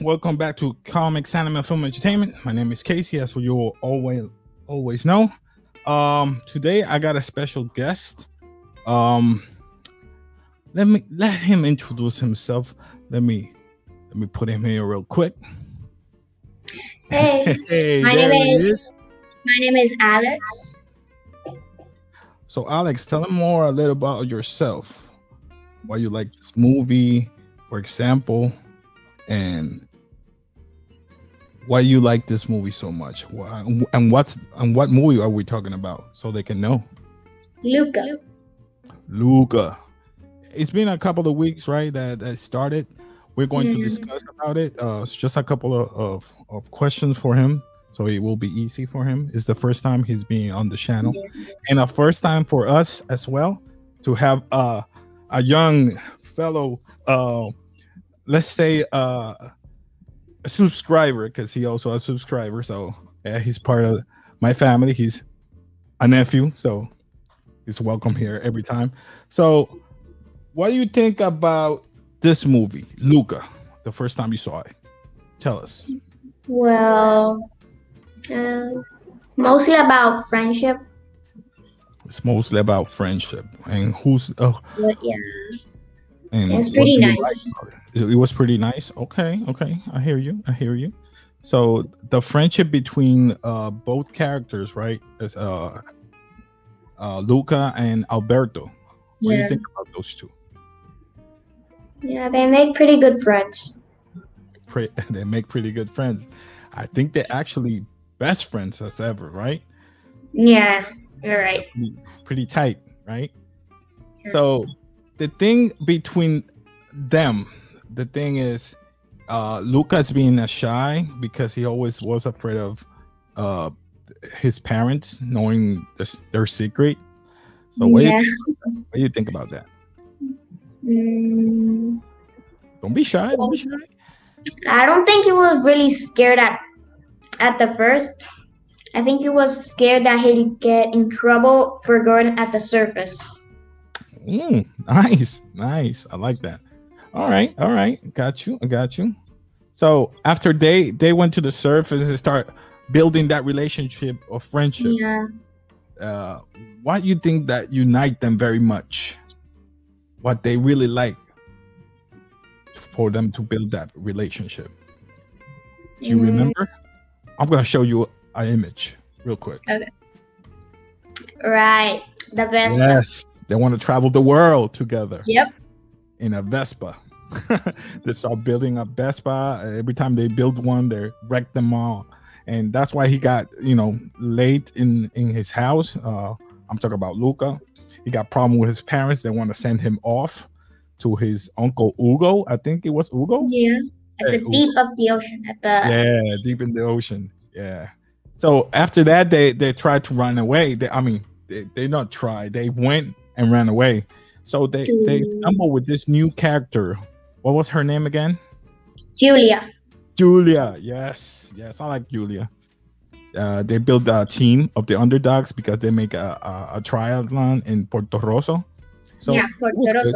welcome back to Comics Anime Film Entertainment. My name is Casey, as you will always always know. Um, today I got a special guest. Um, let me let him introduce himself. Let me let me put him here real quick. Hey, Hey, My name is- is. my name is Alex. So, Alex, tell him more a little about yourself. Why you like this movie, for example, and why you like this movie so much. Why, and what's and what movie are we talking about, so they can know. Luca. Luca. It's been a couple of weeks, right? That that started. We're going to Mhm. discuss about it. Uh, it's just a couple of, of of questions for him, so it will be easy for him. It's the first time he's being on the channel, and a first time for us as well to have uh, a young fellow, uh, let's say uh, a subscriber, because he also a subscriber. So yeah, he's part of my family. He's a nephew, so he's welcome here every time. So, what do you think about this movie, Luca? The first time you saw it, tell us. Well, uh, mostly about friendship. It's mostly about friendship and who's uh, yeah, and It's pretty nice. like It was pretty nice. Okay, okay, I hear you. I hear you. So the friendship between uh both characters, right? Is uh uh Luca and Alberto. What do Yeah. you think about those two? yeah, they make pretty good friends. Pre- they make pretty good friends. I think they're actually best friends as ever, right? Yeah, you're right. Pretty, pretty tight, right? So the thing between them, the thing is, uh Lucas being a shy because he always was afraid of uh his parents knowing this, their secret. So what, yeah. do you think, what do you think about that? Mm, Don't be shy. Don't be shy. I don't think he was really scared at at the first. I think he was scared that he'd get in trouble for going at the surface. Mm, nice, nice. I like that. All right, all right. Got you. I got you. So after they they went to the surface and start building that relationship of friendship, Yeah. uh, what you think that unite them very much? What they really like for them to build that relationship. Do you Mm. remember? I'm gonna show you an image real quick. Okay. Right. The best. Yes, they want to travel the world together. Yep. In a Vespa. they start building a Vespa. Every time they build one, they wreck them all, and that's why he got you know late in in his house. Uh, I'm talking about Luca. He got problem with his parents. They want to send him off to his uncle Ugo. I think it was Ugo. Yeah. At the Hey, deep of the ocean. At the Yeah, deep in the ocean. Yeah. So after that, they they tried to run away. They, I mean, they, they not try. They went and ran away. So they they stumbled with this new character. What was her name again? Julia. Julia. Yes, yes, I like Julia. Uh, they build a team of the underdogs because they make a, a, a triathlon in Puerto Rosso. So yeah, was good.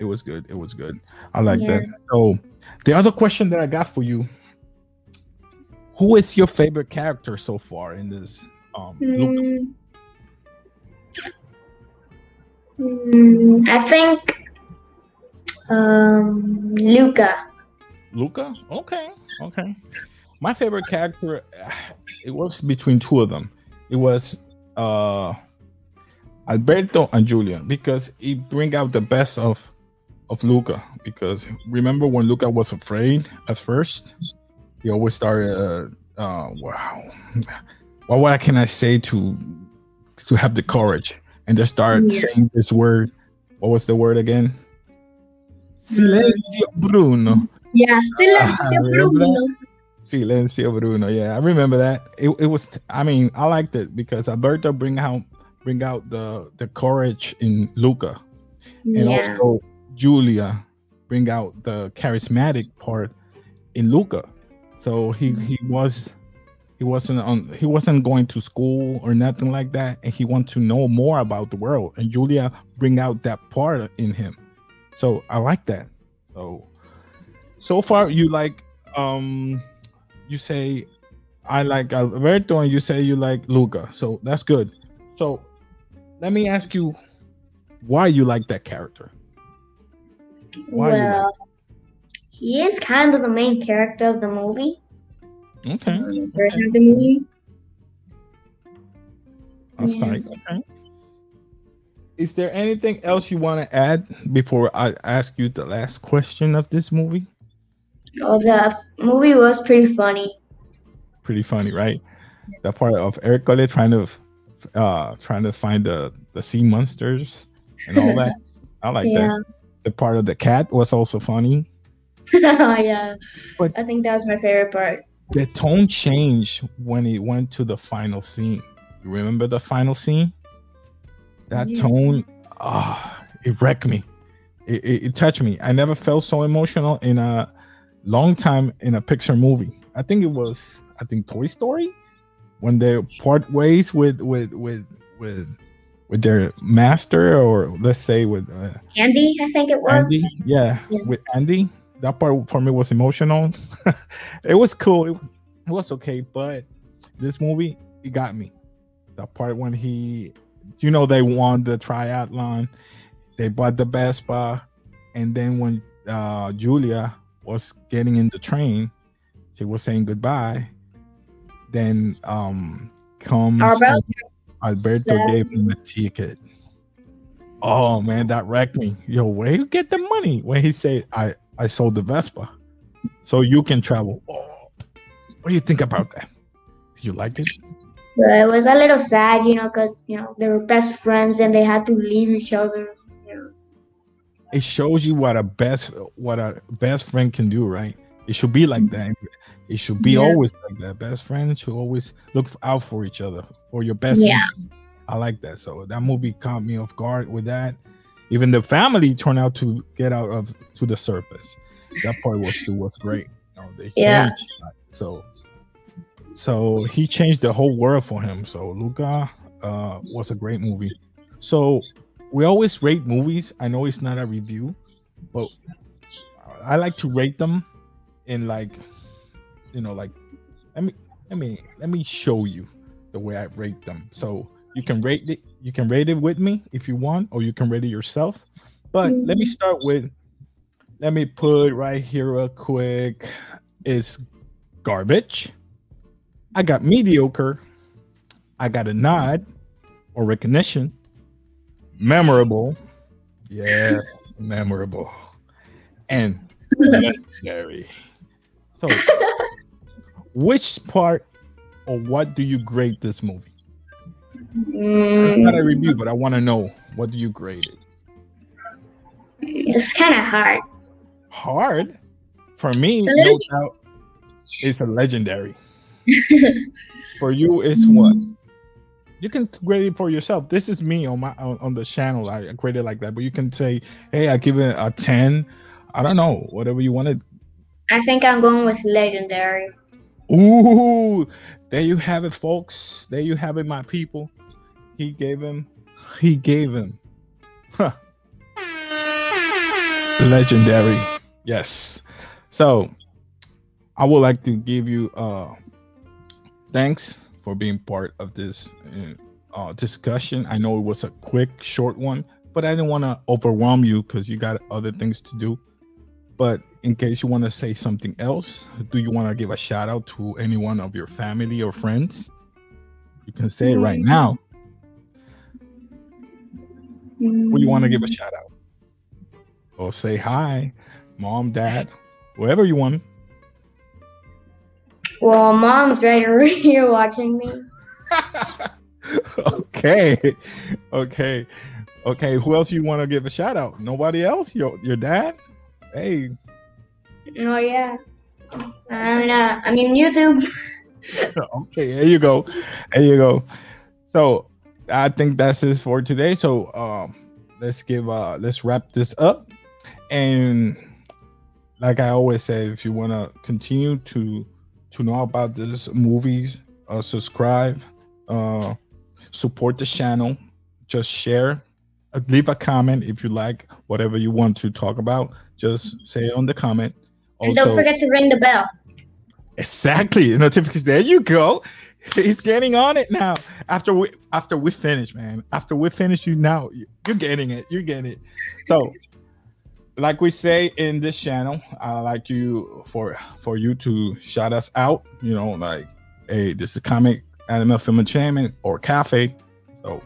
It was good. It was good. I like Yeah. that. So the other question that I got for you: Who is your favorite character so far in this? Um, Mm. Mm, I think um, Luca. Luca? Okay, okay. My favorite character, it was between two of them. It was uh Alberto and Julia because it bring out the best of of Luca. Because remember when Luca was afraid at first, he always started. Uh, uh, wow, what what can I say to to have the courage and just start Yeah. saying this word? What was the word again? Silencio, Bruno. Yeah, Ah, Silencio? Bruno. Silencio Bruno. Yeah, I remember that. It, it was. I mean, I liked it because Alberto bring out bring out the the courage in Luca, and Yeah. also Julia bring out the charismatic part in Luca. So he he was he wasn't on he wasn't going to school or nothing like that, and he wanted to know more about the world. And Julia bring out that part in him. So I like that. So so far you like um, you say I like Alberto, and you say you like Luca. So that's good. So let me ask you why you like that character. Why well, like he is kind of the main character of the movie. Okay. The first okay. of the movie. That's yeah. like okay. Is there anything else you want to add before I ask you the last question of this movie? Oh, the movie was pretty funny. Pretty funny, right? The part of Ercole trying to uh trying to find the the sea monsters and all that. I like yeah. that. The part of the cat was also funny. yeah. But I think that was my favorite part. The tone changed when it went to the final scene. You remember the final scene? That yeah. tone, ah, oh, it wrecked me. It, it, it touched me. I never felt so emotional in a long time in a Pixar movie. I think it was, I think Toy Story, when they part ways with with with with with their master, or let's say with uh, Andy. I think it was Andy. Yeah, yeah. with Andy. That part for me was emotional. it was cool. It, it was okay, but this movie it got me. The part when he, you know, they won the triathlon, they bought the Vespa, and then when uh, Julia was getting in the train, she was saying goodbye. Then um comes Alberto, Alberto gave him a ticket. Oh man, that wrecked me. Yo, where you get the money? When he said, "I I sold the Vespa, so you can travel." Oh, what do you think about that? You like it? But it was a little sad, you know, because you know they were best friends and they had to leave each other. You know. It shows you what a best what a best friend can do, right? It should be like that. It should be yeah. always like that. Best friends should always look out for each other, for your best. Yeah. I like that. So that movie caught me off guard with that. Even the family turned out to get out of to the surface. That part was too was great. You know, they yeah. So so he changed the whole world for him. So Luca uh, was a great movie. So we always rate movies. I know it's not a review, but I like to rate them in like, you know, like let me let me let me show you the way I rate them. So you can rate it. You can rate it with me if you want, or you can rate it yourself. But mm-hmm. let me start with. Let me put right here real quick. Is garbage I got mediocre. I got a nod or recognition. Memorable. Yeah, memorable. And legendary. So, which part or what do you grade this movie? Mm. It's not a review, but I want to know what do you grade it? It's kind of hard. Hard? For me, no doubt, it's a legendary. for you, it's what? You can grade it for yourself. This is me on my on, on the channel. I grade it like that, but you can say, "Hey, I give it a ten. I don't know, whatever you wanted. I think I'm going with legendary. Ooh, there you have it, folks. There you have it, my people. He gave him, he gave him. Huh. Legendary. Yes. So I would like to give you uh thanks for being part of this uh, discussion. I know it was a quick, short one, but I didn't want to overwhelm you because you got other things to do. But in case you want to say something else, do you want to give a shout out to anyone of your family or friends? You can say it right mm. now. Who you want to give a shout out? Or say hi, mom, dad, whoever you want. Well, mom's right over here watching me. okay, okay, okay. Who else you want to give a shout out? Nobody else? Your your dad? Hey. Oh yeah. I'm uh, I mean YouTube. okay, there you go. There you go. So I think that's it for today. So um let's give uh let's wrap this up. And like I always say, if you want to continue to to know about these movies, uh, subscribe, uh, support the channel, just share, uh, leave a comment if you like whatever you want to talk about. Just say it on the comment. Also, and don't forget to ring the bell. Exactly. Notifications. There you go. He's getting on it now. After we after we finish, man. After we finish, you now you're getting it. You're getting it. So, like we say in this channel, I like you for for you to shout us out. You know, like, hey, this is comic anime film enchantment or cafe. So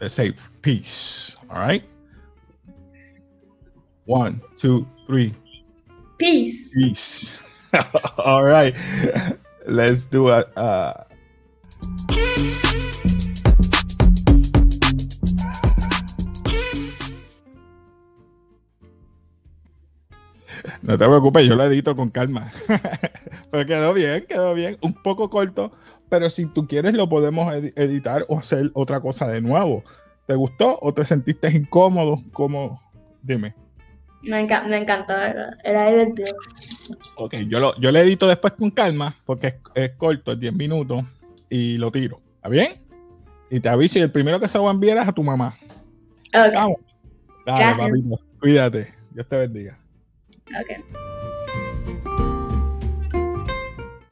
let's say peace. All right. One, two, three. Peace. Peace. All right. Let's do it. Uh... No te preocupes, yo lo edito con calma. pero quedó bien, quedó bien. Un poco corto, pero si tú quieres lo podemos ed editar o hacer otra cosa de nuevo. ¿Te gustó o te sentiste incómodo? ¿Cómo? Dime. Me, enca me encantó, ¿verdad? Era divertido. Ok, yo lo, yo le edito después con calma porque es, es corto, es 10 minutos y lo tiro. ¿Está bien? Y te aviso y el primero que se lo va a enviar es a tu mamá. Ok. Vamos. Dale, Gracias. papito. Cuídate. Dios te bendiga. Ok.